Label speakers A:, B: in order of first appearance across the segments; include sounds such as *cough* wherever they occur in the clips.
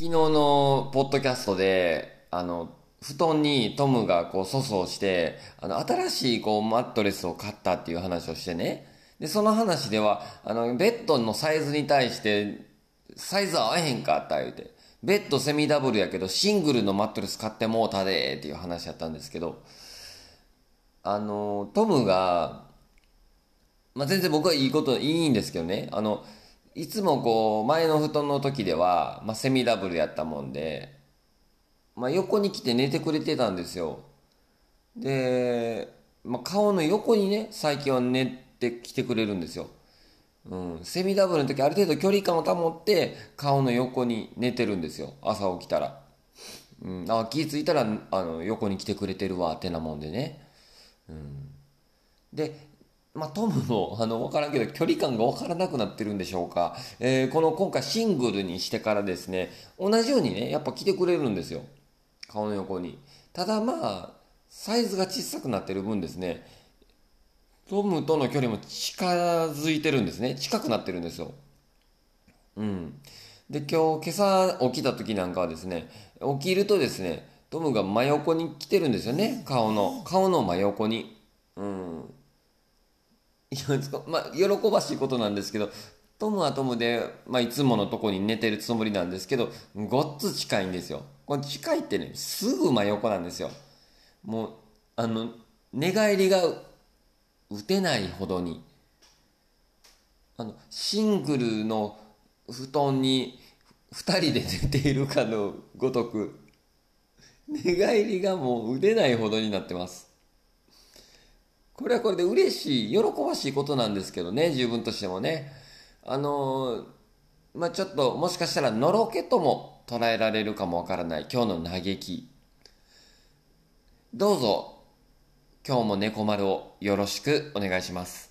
A: 昨日のポッドキャストで、あの、布団にトムがこう粗相して、あの、新しいこうマットレスを買ったっていう話をしてね。で、その話では、あの、ベッドのサイズに対して、サイズ合わへんかった言うて。ベッドセミダブルやけど、シングルのマットレス買ってもうたでっていう話やったんですけど、あの、トムが、まあ、全然僕はいいこと、いいんですけどね。あの、いつもこう、前の布団の時では、まあ、セミダブルやったもんで、まあ、横に来て寝てくれてたんですよ。で、まあ、顔の横にね、最近は寝てきてくれるんですよ。うん。セミダブルの時ある程度距離感を保って、顔の横に寝てるんですよ。朝起きたら。うん。あ、気ぃついたら、あの、横に来てくれてるわ、ってなもんでね。うん。で、まあ、トムも、*laughs* あの、わからんけど、距離感がわからなくなってるんでしょうか。えーこの今回シングルにしてからですね、同じようにね、やっぱ来てくれるんですよ。顔の横に。ただまあ、サイズが小さくなってる分ですね、トムとの距離も近づいてるんですね。近くなってるんですよ。うん。で、今日、今朝起きた時なんかはですね、起きるとですね、トムが真横に来てるんですよね。顔の。顔の真横に。うん。まあ、喜ばしいことなんですけど、トムはトムで、まあ、いつものとこに寝てるつもりなんですけど、ごっつ近いんですよ。この近いってね、すぐ真横なんですよ。もう、あの、寝返りが打てないほどに、あの、シングルの布団に二人で寝ているかのごとく、寝返りがもう打てないほどになってます。これはこれで嬉しい、喜ばしいことなんですけどね、自分としてもね。あのーまあ、ちょっと、もしかしたら、のろけとも捉えられるかもわからない、今日の嘆き。どうぞ、今日も猫丸をよろしくお願いします。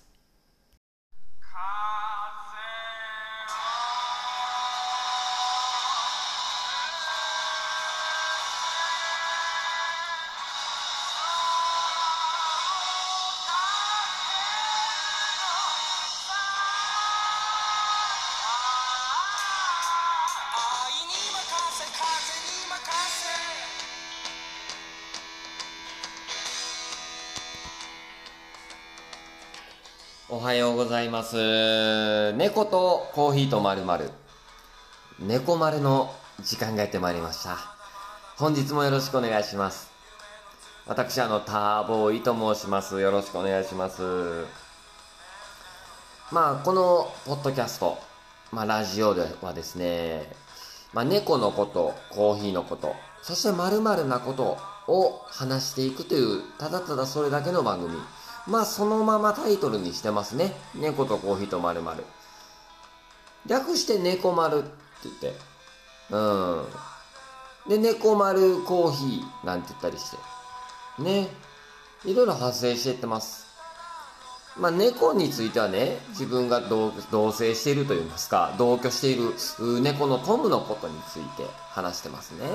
A: はようございます。猫とコーヒーとまるまる。猫丸の時間がやってまいりました。本日もよろしくお願いします。私、あの、ターボーイと申します。よろしくお願いします。まあ、このポッドキャスト、まあ、ラジオではですね、まあ、猫のこと、コーヒーのこと、そして〇〇なことを話していくという、ただただそれだけの番組。まあ、そのままタイトルにしてますね。猫とコーヒーと〇〇。略して猫丸って言って。うん。で、猫丸コーヒーなんて言ったりして。ね。いろいろ発生してってます。まあ、猫についてはね、自分が同同棲していると言いますか、同居している猫のトムのことについて話してますね。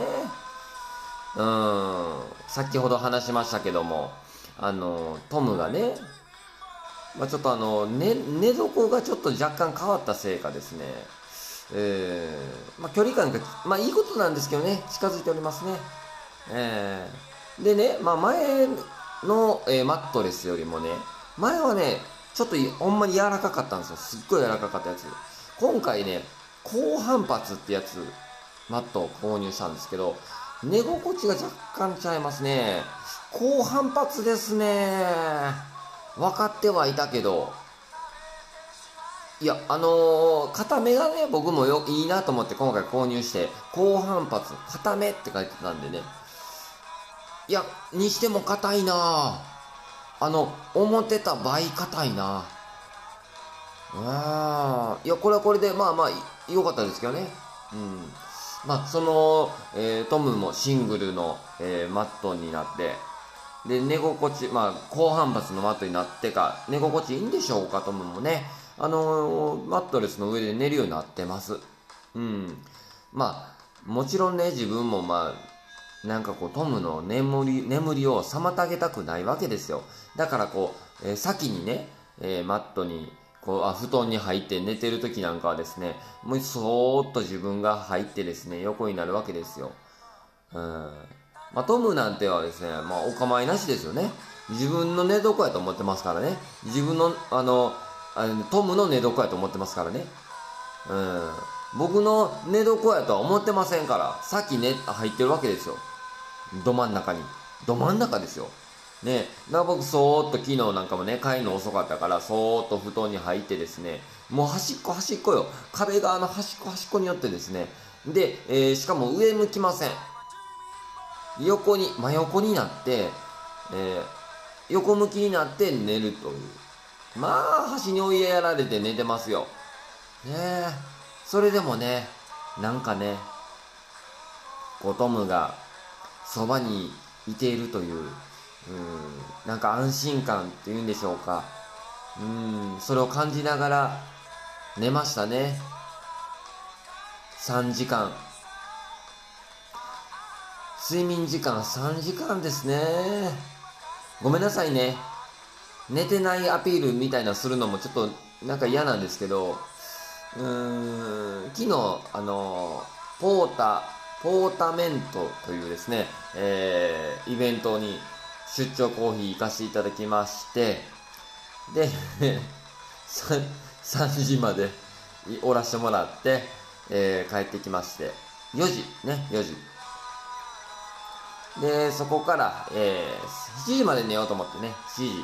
A: うん。先ほど話しましたけども、あの、トムがね、まあ、ちょっとあの、寝、寝床がちょっと若干変わったせいかですね、えー、まあ、距離感が、まあ、いいことなんですけどね、近づいておりますね。えー、でね、まあ、前の、えーマットレスよりもね、前はね、ちょっとほんまに柔らかかったんですよ。すっごい柔らかかったやつ。今回ね、高反発ってやつ、マットを購入したんですけど、寝心地が若干ちゃいますね。高反発ですね。分かってはいたけど、いや、あのー、固めがね、僕もよ、いいなと思って今回購入して、高反発、固めって書いてたんでね。いや、にしても硬いなあの、思ってた倍硬いなあいや、これはこれで、まあまあ、良かったですけどね。うん。まあ、その、えートムもシングルの、えーマットになって、で、寝心地、まあ、高反発のマットになってか、寝心地いいんでしょうか、トムもね。あのーマットレスの上で寝るようになってます。うん。まあ、もちろんね、自分もまあ、なんかこう、トムの眠り、眠りを妨げたくないわけですよ。だからこう、えー先にね、えーマットに、こうあ布団に入って寝てる時なんかはですねもうそーっと自分が入ってですね横になるわけですようんまあトムなんてはですねまあお構いなしですよね。自分の寝床やと思ってますからね。自分のあのあのトムの寝床やと思ってますからね。うん。僕の寝床やとは思ってませんからさっきね入ってるわけですよ。ど真ん中に。ど真ん中ですよ。ね。だから僕そーっと昨日なんかもね帰るの遅かったからそーっと布団に入ってですねもう端っこ端っこよ。壁側の端っこ端っこによってですね。で、えーしかも上向きません。横に真横になって、えー横向きになって寝るという。まあ端に追いやられて寝てますよ。ねえ。それでもねなんかねこうトムがそばにいているといううんなんか安心感っていうんでしょうか。うんそれを感じながら寝ましたね。3時間。睡眠時間3時間ですね。ごめんなさいね。寝てないアピールみたいなするのもちょっとなんか嫌なんですけどうーん昨日あのポータポータメントというですね、えーイベントに出張コーヒー行かせていただきましてで *laughs* 3, 時までおらしてもらって、えー帰ってきまして。4時ね4時。でそこから、えー7時まで寝ようと思ってね。7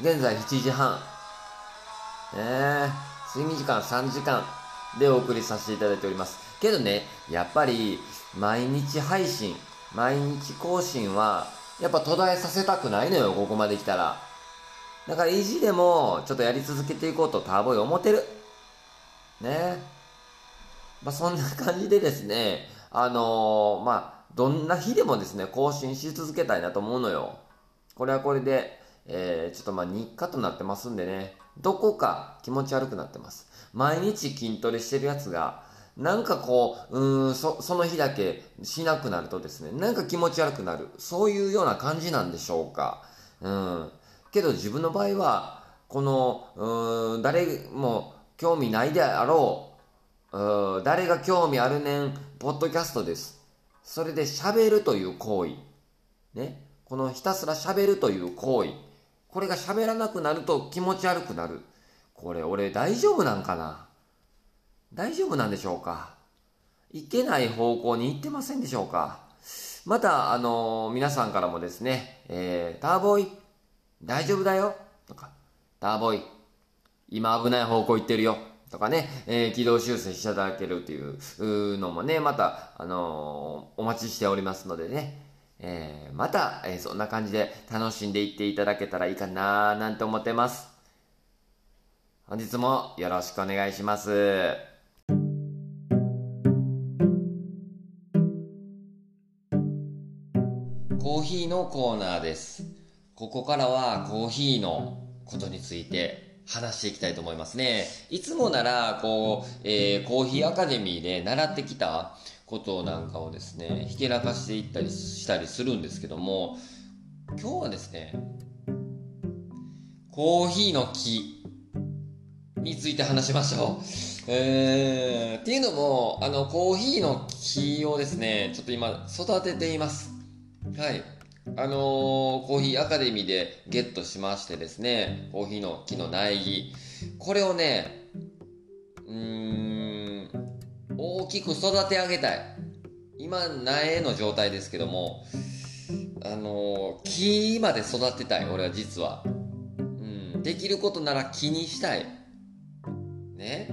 A: 時。現在7時半。ねえ。睡眠時間3時間でお送りさせていただいております。けどねやっぱり毎日配信毎日更新はやっぱ途絶えさせたくないのよここまで来たら。だから意地でもちょっとやり続けていこうとターボイ思ってる。ねまあそんな感じでですねあのーまあどんな日でもですね更新し続けたいなと思うのよ。これはこれで、えーちょっとまあ日課となってますんでね。どこか気持ち悪くなってます。毎日筋トレしてるやつがなんかこううんそその日だけしなくなるとですねなんか気持ち悪くなる。そういうような感じなんでしょうか。うん。けど自分の場合はこのうん誰も興味ないであろううー誰が興味あるねんポッドキャストです。それで喋るという行為。ね。このひたすら喋るという行為。これが喋らなくなると気持ち悪くなる。これ俺大丈夫なんかな？大丈夫なんでしょうか？いけない方向に行ってませんでしょうか？また、あのー皆さんからもですね、えー、ターボーイ、大丈夫だよ。とか、ターボーイ、今危ない方向行ってるよ。とかね、えー軌道修正していただけるというのもね、また、あのーお待ちしておりますのでね、えーまた、えーそんな感じで楽しんでいっていただけたらいいかななんて思ってます。本日もよろしくお願いします。コーヒーのコーナーです。ここからはコーヒーのことについて話していきたいと思いますね。いつもなら、こう、えーコーヒーアカデミーで習ってきたことなんかをですね、ひけらかしていったりしたりするんですけども、今日はですね、コーヒーの木について話しましょう。*laughs* えー、っていうのも、あの、コーヒーの木をですね、ちょっと今育てています。はい。あのーコーヒーアカデミーでゲットしましてですね、コーヒーの木の苗木。これをね、うーん、大きく育て上げたい。今、苗の状態ですけども、あのー木まで育てたい、俺は実は。うん、できることなら木にしたい。ね。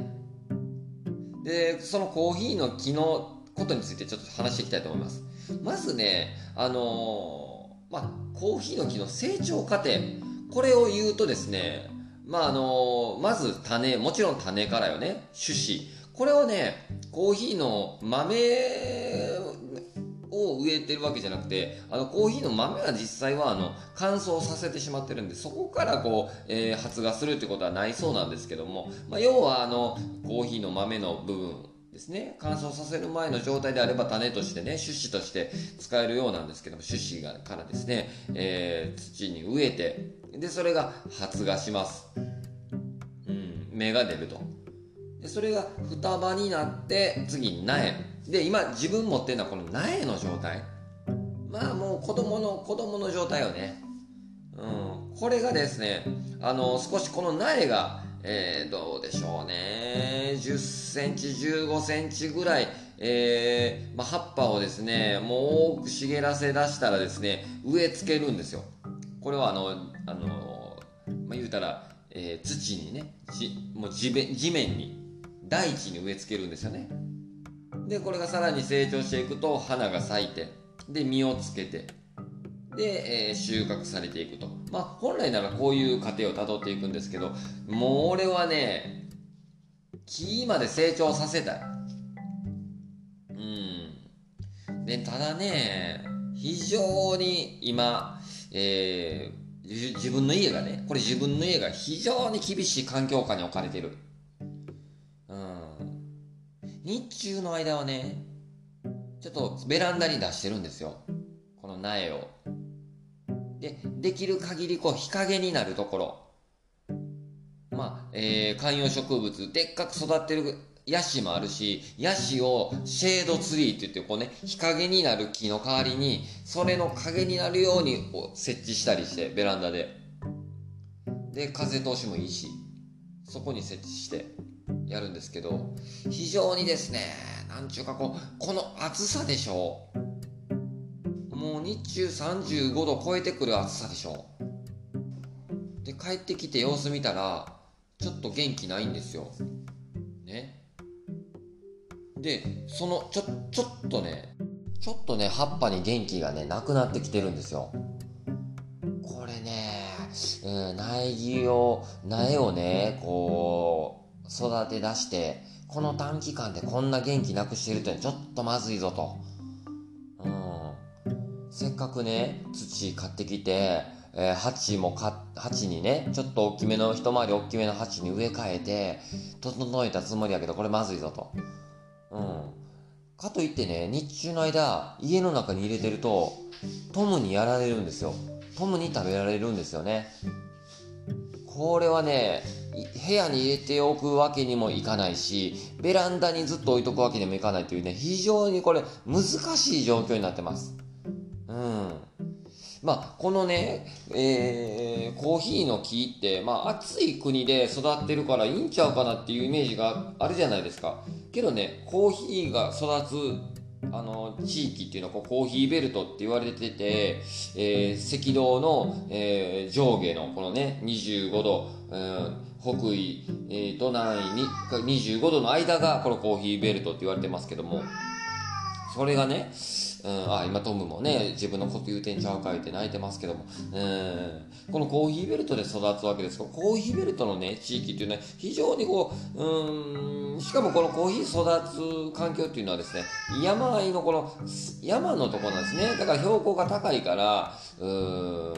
A: で、そのコーヒーの木のことについてちょっと話していきたいと思います。まずね、あのーまあ、コーヒーの木の成長過程、これを言うとですね、まあ、あのまず種、もちろん種からよね、種子。これをね、コーヒーの豆を植えてるわけじゃなくて、あの、コーヒーの豆は実際は、あの、乾燥させてしまってるんで、そこからこう、えー発芽するってことはないそうなんですけども、まあ、要は、あの、コーヒーの豆の部分、ですね。乾燥させる前の状態であれば種としてね種子として使えるようなんですけども種子がからですね、えー土に植えてでそれが発芽します。うん芽が出ると。でそれが双葉になって次に苗。で今自分持ってるのはこの苗の状態。まあもう子供の子供の状態よね。うんこれがですねあの少しこの苗がえー、どうでしょうね。10センチ15センチぐらい。えーまあ、葉っぱをですねもう多く茂らせ出したらですね植え付けるんですよ。これはあのあの、まあ、言うたら、えー土にねもう地面地面に大地に植え付けるんですよね。でこれがさらに成長していくと花が咲いてで実をつけてで、え収穫されていくと。まあ本来ならこういう過程をたどっていくんですけどもう俺はね木まで成長させたい。うん。でただね非常に今、えー自分の家がねこれ自分の家が非常に厳しい環境下に置かれてる。うん。日中の間はねちょっとベランダに出してるんですよ。この苗を。でできる限りこう日陰になるところ。まあ、えー観葉植物でっかく育ってるヤシもあるしヤシをシェードツリーって言ってこうね日陰になる木の代わりにそれの影になるようにこう設置したりしてベランダで。で風通しもいいしそこに設置してやるんですけど非常にですねなんちゅうかこうこの暑さでしょう。う日中35度超えてくる暑さでしょ。で帰ってきて様子見たらちょっと元気ないんですよ。ね。でそのちょちょっとねちょっとね葉っぱに元気がねなくなってきてるんですよ。これね、うん、苗木を苗をねこう育て出してこの短期間でこんな元気なくしてるってちょっとまずいぞと。せっかくね土買ってきて、えー鉢もか鉢にねちょっと大きめの一回り大きめの鉢に植え替えて整えたつもりやけどこれまずいぞと。うん。かといってね日中の間家の中に入れてるとトムにやられるんですよ。トムに食べられるんですよね。これはねい部屋に入れておくわけにもいかないしベランダにずっと置いとくわけにもいかないというね非常にこれ難しい状況になってますうんまあ、このね、えーコーヒーの木って、まあ、暑い国で育ってるからいいんちゃうかなっていうイメージがあるじゃないですか。けどね、コーヒーが育つ、あの、地域っていうのはコーヒーベルトって言われてて、えー赤道の、えー上下のこのね、25度、うん北緯、えーと南緯に25度の間がこのコーヒーベルトって言われてますけども、それがね、うん、あ今トムもね自分のこと言うてんちゃうかいって泣いてますけども、うん、このコーヒーベルトで育つわけですけどコーヒーベルトのね地域っていうのは非常にこううんしかもこのコーヒー育つ環境っていうのはですね山あいのこの山のところなんですね。だから標高が高いからうん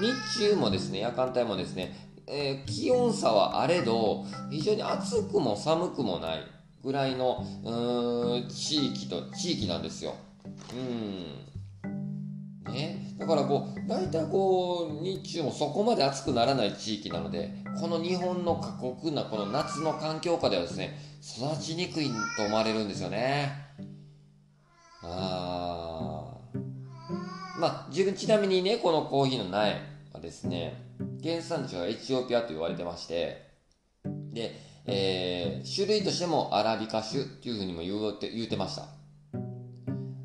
A: 日中もですね夜間帯もですねえー気温差はあれど非常に暑くも寒くもないぐらいのうん地域と地域なんですよ。うんね、だからこう大体こう日中もそこまで暑くならない地域なのでこの日本の過酷なこの夏の環境下ではですね育ちにくいと思われるんですよね。あーまあ自分ちなみにねこのコーヒーの苗はですね原産地はエチオピアと言われてましてで、えー種類としてもアラビカ種っていうふうにも言うて言うてました。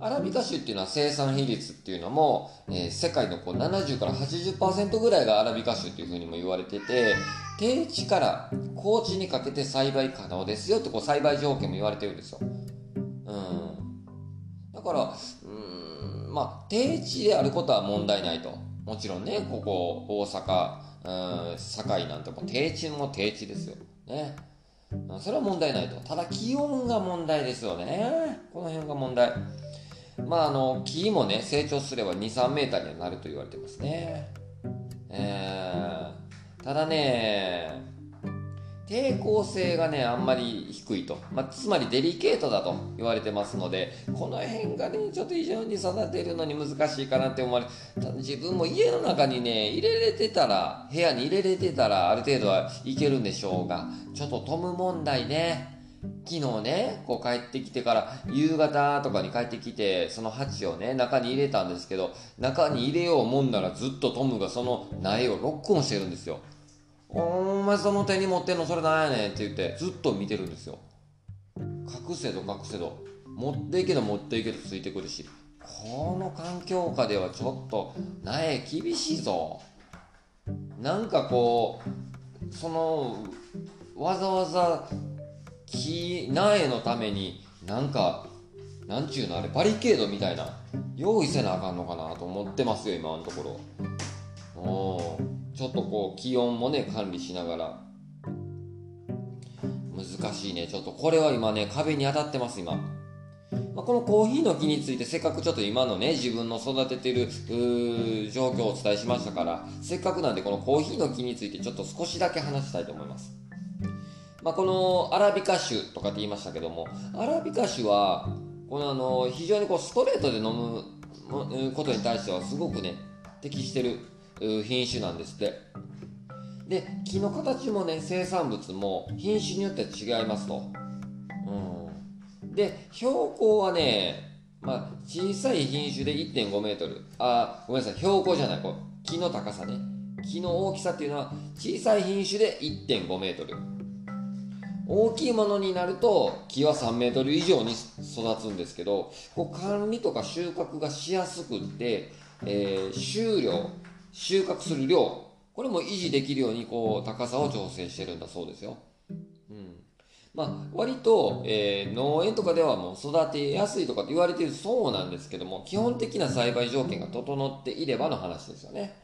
A: アラビカ種っていうのは生産比率っていうのも、えー世界のこう70から80%ぐらいがアラビカ種っていうふうにも言われてて低地から高地にかけて栽培可能ですよってこう栽培条件も言われてるんですよ。うん。だからうんまあ低地であることは問題ないと。もちろんねここ大阪うん堺なんても低地も低地ですよ。ね。それは問題ないと。ただ気温が問題ですよね。この辺が問題。まああの木もね成長すれば23メーターにはなると言われてますね。えーただね抵抗性がねあんまり低いと、まあ、つまりデリケートだと言われてますのでこの辺がねちょっと非常に育てるのに難しいかなって思われた自分も家の中にね入れれてたら部屋に入れれてたらある程度はいけるんでしょうがちょっとトム問題ね。昨日ねこう帰ってきてから夕方とかに帰ってきてその鉢をね中に入れたんですけど中に入れようもんならずっとトムがその苗をロックオンしてるんですよ。お前その手に持ってんのそれなんやねんって言ってずっと見てるんですよ。隠せど隠せど。持っていけど持っていけどついてくるし。この環境下ではちょっと苗厳しいぞ。なんかこうそのわざわざ木苗のためになんかなんちゅうのあれバリケードみたいな用意せなあかんのかなと思ってますよ今のところ。おー。ちょっとこう気温もね管理しながら。難しいね。ちょっとこれは今ね壁に当たってます今、まあ、このコーヒーの木についてせっかくちょっと今のね自分の育ててる状況をお伝えしましたからせっかくなんでこのコーヒーの木についてちょっと少しだけ話したいと思います。まあ、このアラビカ種とかって言いましたけどもアラビカ種はこのあの非常にこうストレートで飲むことに対してはすごくね適してる品種なんですって。で木の形もね生産物も品種によって違いますと、うん、で標高はね、まあ、小さい品種で1 5メートル。あごめんなさい標高じゃないこう木の高さね。木の大きさっていうのは小さい品種で1 5メートル。大きいものになると木は3メートル以上に育つんですけどこう管理とか収穫がしやすくって、えー収量収穫する量これも維持できるようにこう高さを調整してるんだそうですよ。うんまあ、割と、えー農園とかではもう育てやすいとかって言われてるそうなんですけども基本的な栽培条件が整っていればの話ですよね。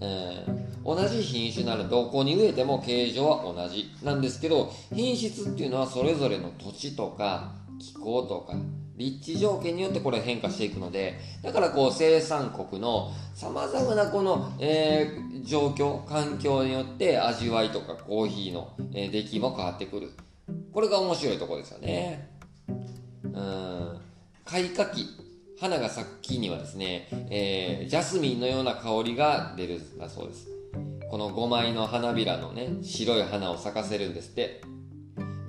A: えー同じ品種ならどこに植えても形状は同じなんですけど品質っていうのはそれぞれの土地とか気候とか立地条件によってこれ変化していくのでだからこう生産国のさまざまなこの、えー状況環境によって味わいとかコーヒーの、えー出来も変わってくる。これが面白いとこですよね。うん。開花期花が咲く木にはですね、えージャスミンのような香りが出るんだそうです。この5枚の花びらのね白い花を咲かせるんですって。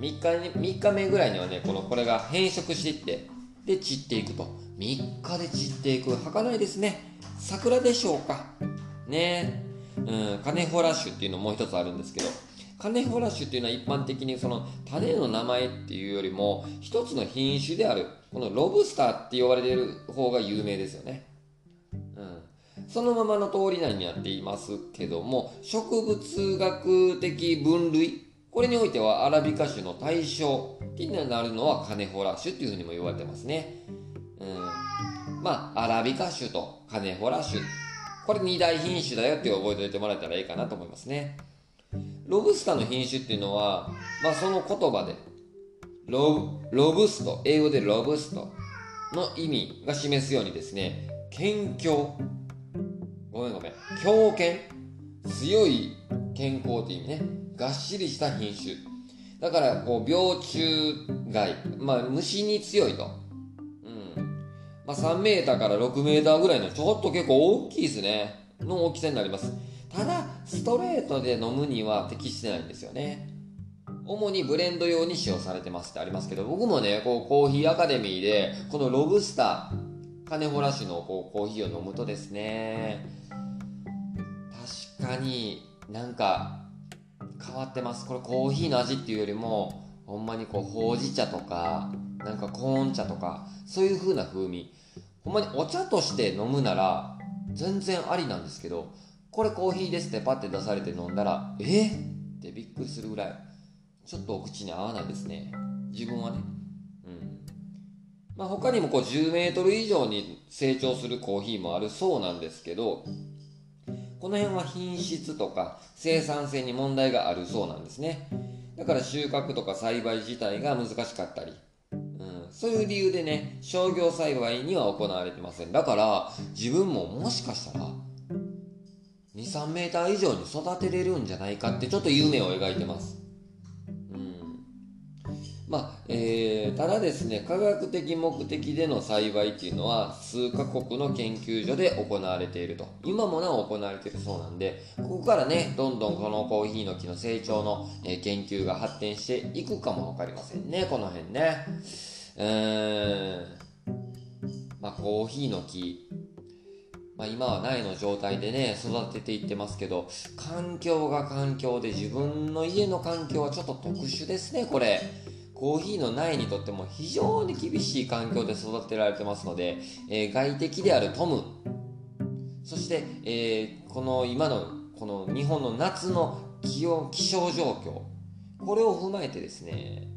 A: 3日に3日目ぐらいにはねこのこれが変色していってで散っていくと。3日で散っていく。儚いですね。桜でしょうか。ね。うんカネホラッシュっていうのもう一つあるんですけどカネホラッシュっていうのは一般的にその種の名前っていうよりも一つの品種であるこのロブスターって呼ばれてる方が有名ですよね。うん。そのままの通り内になっていますけども植物学的分類これにおいてはアラビカ種の対象になるのはカネホラ種っていうふうにも言われてますね、うん、まあアラビカ種とカネホラ種これ二大品種だよって覚えておいてもらえたらいいかなと思いますね。ロブスターの品種っていうのは、まあ、その言葉でロロブスト英語でロブストの意味が示すようにですね健康ごめんごめん。強健。強い健康っていう意味ね。がっしりした品種。だからこう病虫害。まあ虫に強いと。うん。まあ3メーターから6メーターぐらいのちょっと結構大きいですね。の大きさになります。ただストレートで飲むには適してないんですよね。主にブレンド用に使用されてますってありますけど僕もねこうコーヒーアカデミーでこのロブスターカネホラ種のこうコーヒーを飲むとですね確かになんか変わってます。これコーヒーの味っていうよりもほんまにこうほうじ茶とかなんかコーン茶とかそういう風な風味。ほんまにお茶として飲むなら全然ありなんですけどこれコーヒーですってパッて出されて飲んだらえ？ってびっくりするぐらいちょっとお口に合わないですね。自分はね。うん。まあ他にもこう10メートル以上に成長するコーヒーもあるそうなんですけどこの辺は品質とか生産性に問題があるそうなんですね。だから収穫とか栽培自体が難しかったり、うん、そういう理由でね商業栽培には行われてません。だから自分ももしかしたら23メーター以上に育てれるんじゃないかってちょっと夢を描いてます。まあえーただですね科学的目的での栽培っていうのは数カ国の研究所で行われていると。今もなお行われているそうなんでここからねどんどんこのコーヒーの木の成長の、え研究が発展していくかも分かりませんね。この辺ね。うーん。まあコーヒーの木。まあ、今は苗の状態でね育てていってますけど環境が環境で自分の家の環境はちょっと特殊ですねこれ。コーヒーの苗にとっても非常に厳しい環境で育てられてますので、えー外敵であるトム。そして、えーこの今のこの日本の夏の気温気象状況。これを踏まえてですね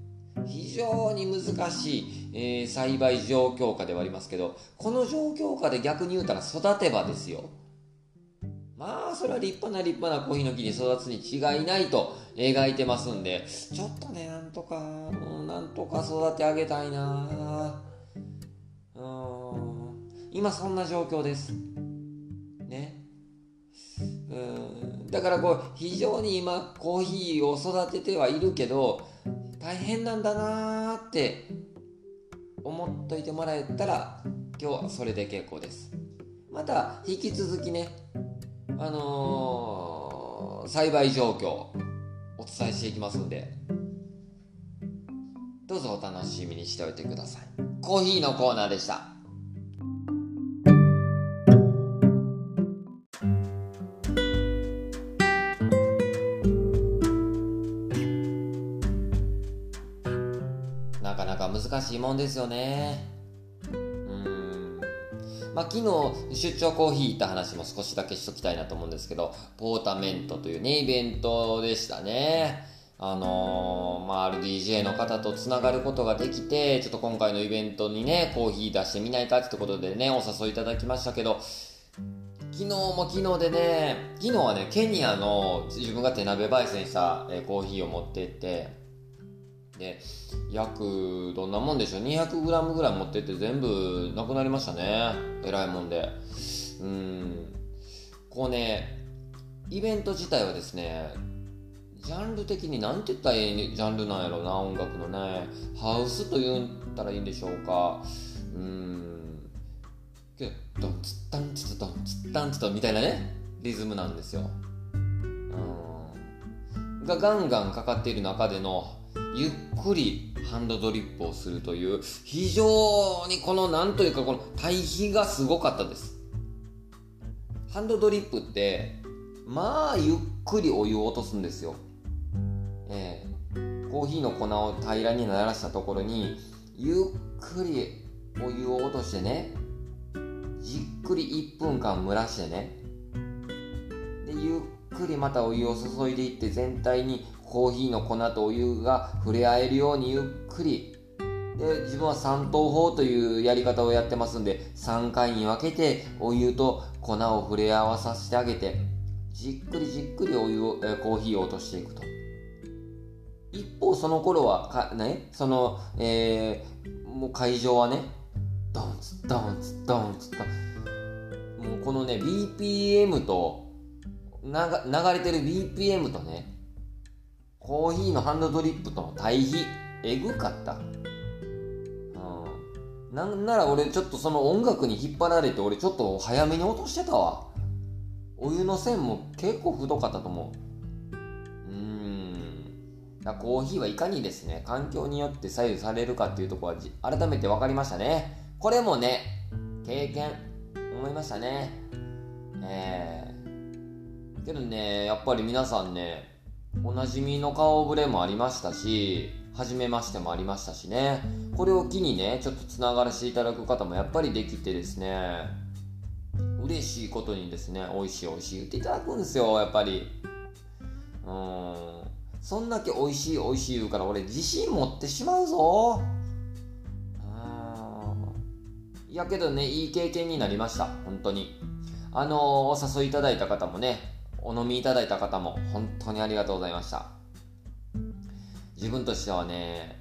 A: 非常に難しい、えー栽培状況下ではありますけどこの状況下で逆に言うたら育てばですよ。まあそれは立派な立派なコーヒーの木に育つに違いないと描いてますんでちょっとねなんとかうなんとか育て上げたいな。うん。今そんな状況です。ね。うん。だからこう非常に今コーヒーを育ててはいるけど大変なんだなーって思っといてもらえたら今日はそれで結構です。また引き続きねあのー栽培状況お伝えしていきますんでどうぞお楽しみにしておいてください。コーヒーのコーナーでした。なかなか難しいもんですよね。まあ昨日出張コーヒー行った話も少しだけしときたいなと思うんですけどポータメントというねイベントでしたね。あのーまあ、RDJ の方とつながることができて、ちょっと今回のイベントにね、コーヒー出してみないかってことでね、お誘いいただきましたけど、昨日も昨日でね、昨日はね、ケニアの自分が手鍋焙煎した、コーヒーを持ってって、で、約、どんなもんでしょう、200g ぐらい持ってって全部なくなりましたね。えらいもんで。うん。こうね、イベント自体はですね、ジャンル的に何て言ったらいいジャンルなんやろうな、音楽のね。ハウスと言ったらいいんでしょうか。うん。けど、ドンツッタンツッドンツッタンツッドンみたいなね、リズムなんですよ。うん。がガンガンかかっている中での、ゆっくりハンドドリップをするという、非常にこの、なんというか、この対比がすごかったです。ハンドドリップって、まあ、ゆっくりお湯を落とすんですよ。ええコーヒーの粉を平らにならしたところにゆっくりお湯を落としてねじっくり1分間蒸らしてねでゆっくりまたお湯を注いでいって全体にコーヒーの粉とお湯が触れ合えるようにゆっくり。で自分は3等法というやり方をやってますんで3回に分けてお湯と粉を触れ合わさせてあげてじっくりじっくりお湯を、えコーヒーを落としていくと。一方その頃はかねその、えーもう会場はねドンツドンツドンツともうこのね BPM と流れてる BPM とねコーヒーのハンドドリップとの対比。えぐかった。うん。なんなら俺ちょっとその音楽に引っ張られて俺ちょっと早めに落としてたわ。お湯の線も結構太かったと思う。うーん。だコーヒーはいかにですね。環境によって左右されるかっていうとこは改めて分かりましたね。これもね経験思いましたね。ええけどねやっぱり皆さんねおなじみの顔ぶれもありましたし初めましてもありましたしね。これを機にねちょっとつながらせていただく方もやっぱりできてですね嬉しいことにですね美味しい美味しい言っていただくんですよやっぱり。うん。そんだけ美味しい美味しい言うから俺自信持ってしまうぞ。うん。いやけどねいい経験になりました。本当に。あのお誘いいただいた方もねお飲みいただいた方も本当にありがとうございました自分としてはね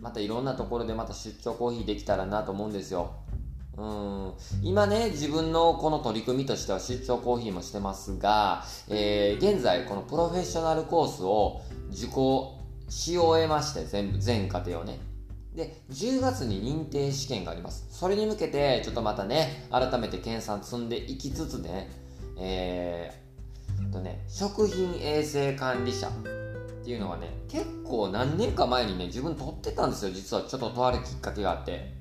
A: またいろんなところでまた出張コーヒーできたらなと思うんですようん今ね自分のこの取り組みとしては出張コーヒーもしてますが、えー現在このプロフェッショナルコースを受講し終えまして、全部、全過程をね。で、10月に認定試験があります。それに向けて、ちょっとまたね、改めて研鑽積んでいきつつね、えー、とね、食品衛生管理者っていうのはね、結構何年か前にね、自分取ってたんですよ、実はちょっととあるきっかけがあって。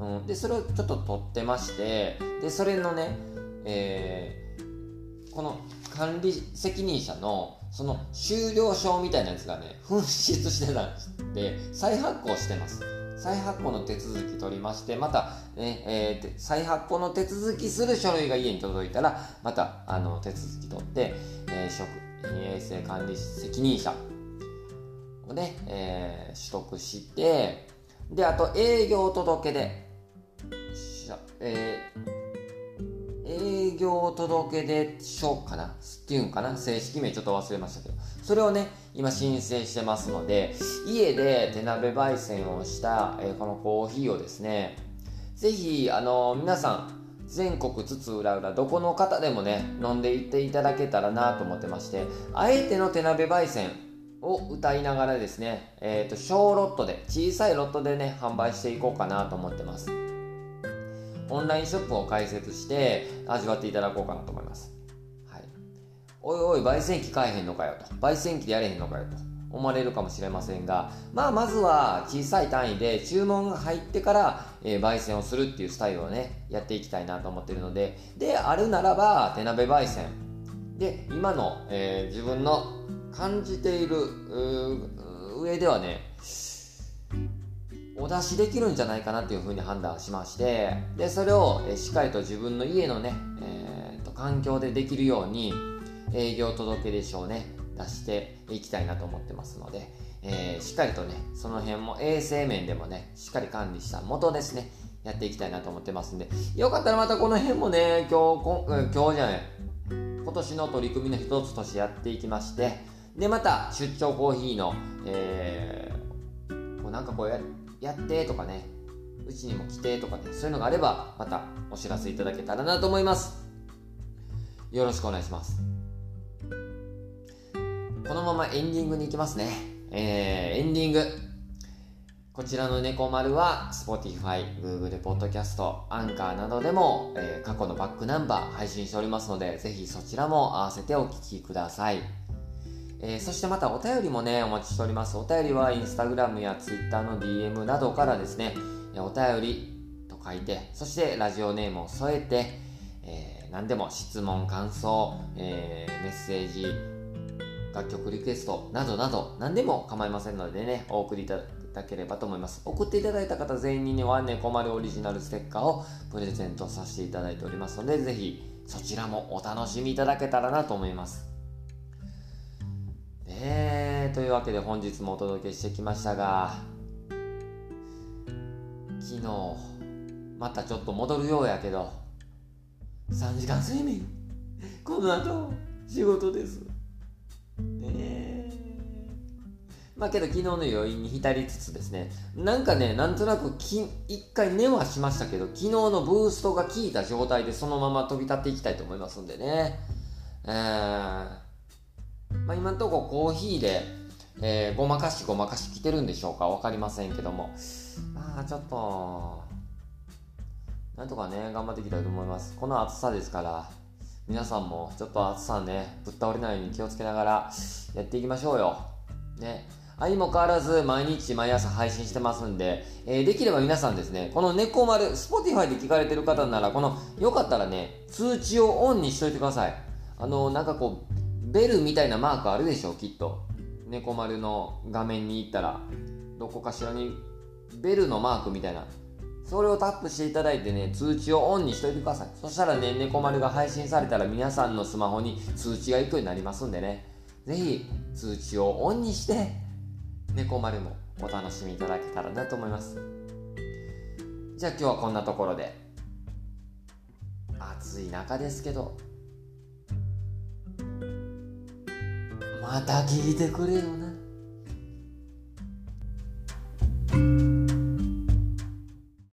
A: うん、で、それをちょっと取ってまして、で、それのね、えーこの管理責任者のその終了証みたいなやつがね紛失してたんで再発行してます。再発行の手続き取りましてまた、ねえー再発行の手続きする書類が家に届いたらまたあの手続き取って、えー食品衛生管理責任者。をね、えー取得してであと営業届でえー営業届出書かな？っていうんかな？正式名ちょっと忘れましたけど。それをね今申請してますので家で手鍋焙煎をした、えこのコーヒーをですねぜひあの皆さん全国津々浦々どこの方でもね飲んでいっていただけたらなと思ってましてあえての手鍋焙煎を歌いながらですね、えー、と小ロットで小さいロットでね販売していこうかなと思ってますオンラインショップを開設して味わっていただこうかなと思います。おいおい、焙煎機買えへんのかよと。焙煎機でやれへんのかよと思われるかもしれませんが、まあ、まずは小さい単位で注文が入ってから、えー焙煎をするっていうスタイルをね、やっていきたいなと思ってるので、で、あるならば手鍋焙煎。で、今の、えー自分の感じている上ではね、お出しできるんじゃないかなっていうふうに判断しましてでそれをえーしっかりと自分の家のね、えーと環境でできるように営業届出書をね出していきたいなと思ってますので、えーしっかりとねその辺も衛生面でもねしっかり管理した元ですねやっていきたいなと思ってますんでよかったらまたこの辺もね今日こ今日じゃない今年の取り組みの一つとしてやっていきましてでまた出張コーヒーの、えーこうなんかこうややってとかねうちにも来てとかねそういうのがあればまたお知らせいただけたらなと思います。よろしくお願いします。このままエンディングに行きますねえー、エンディングこちらの猫丸は Spotify、Google Podcast、アンカーなどでも、えー過去のバックナンバー配信しておりますので、ぜひそちらも合わせてお聞きください。えーそしてまたお便りもね、お待ちしております。お便りは Instagram や Twitter の DM などからですね、お便りと書いて、そしてラジオネームを添えて、えー何でも質問、感想、えーメッセージ、楽曲リクエストなどなど何でも構いませんのでねお送りいただければと思います。送っていただいた方全員にねは猫丸オリジナルステッカーをプレゼントさせていただいておりますのでぜひそちらもお楽しみいただけたらなと思います。ねえというわけで本日もお届けしてきましたが昨日またちょっと戻るようやけど3時間睡眠。この後仕事です。ねまあけど昨日の余韻に浸りつつですね。なんかねなんとなくき一回寝はしましたけど昨日のブーストが効いた状態でそのまま飛び立っていきたいと思いますんでね。えー。まあ、今のとこコーヒーで、えーごまかしごまかし来てるんでしょうか分かりませんけども。まあちょっとなんとかね頑張っていきたいと思います。この暑さですから。皆さんもちょっと暑さねぶっ倒れないように気をつけながらやっていきましょうよ。ね。あにも変わらず毎日毎朝配信してますんで、えーできれば皆さんですねこの猫丸 Spotify で聞かれてる方ならこのよかったらね通知をオンにしといてください。あのなんかこうベルみたいなマークあるでしょきっと。猫丸の画面に行ったら。どこかしらにベルのマークみたいな。それをタップしていただいてね、通知をオンにしといてください。そしたらね、猫丸が配信されたら皆さんのスマホに通知が行くようになりますんでね、ぜひ通知をオンにして、猫丸もお楽しみいただけたらなと思います。じゃあ今日はこんなところで、暑い中ですけど、また聞いてくれよな。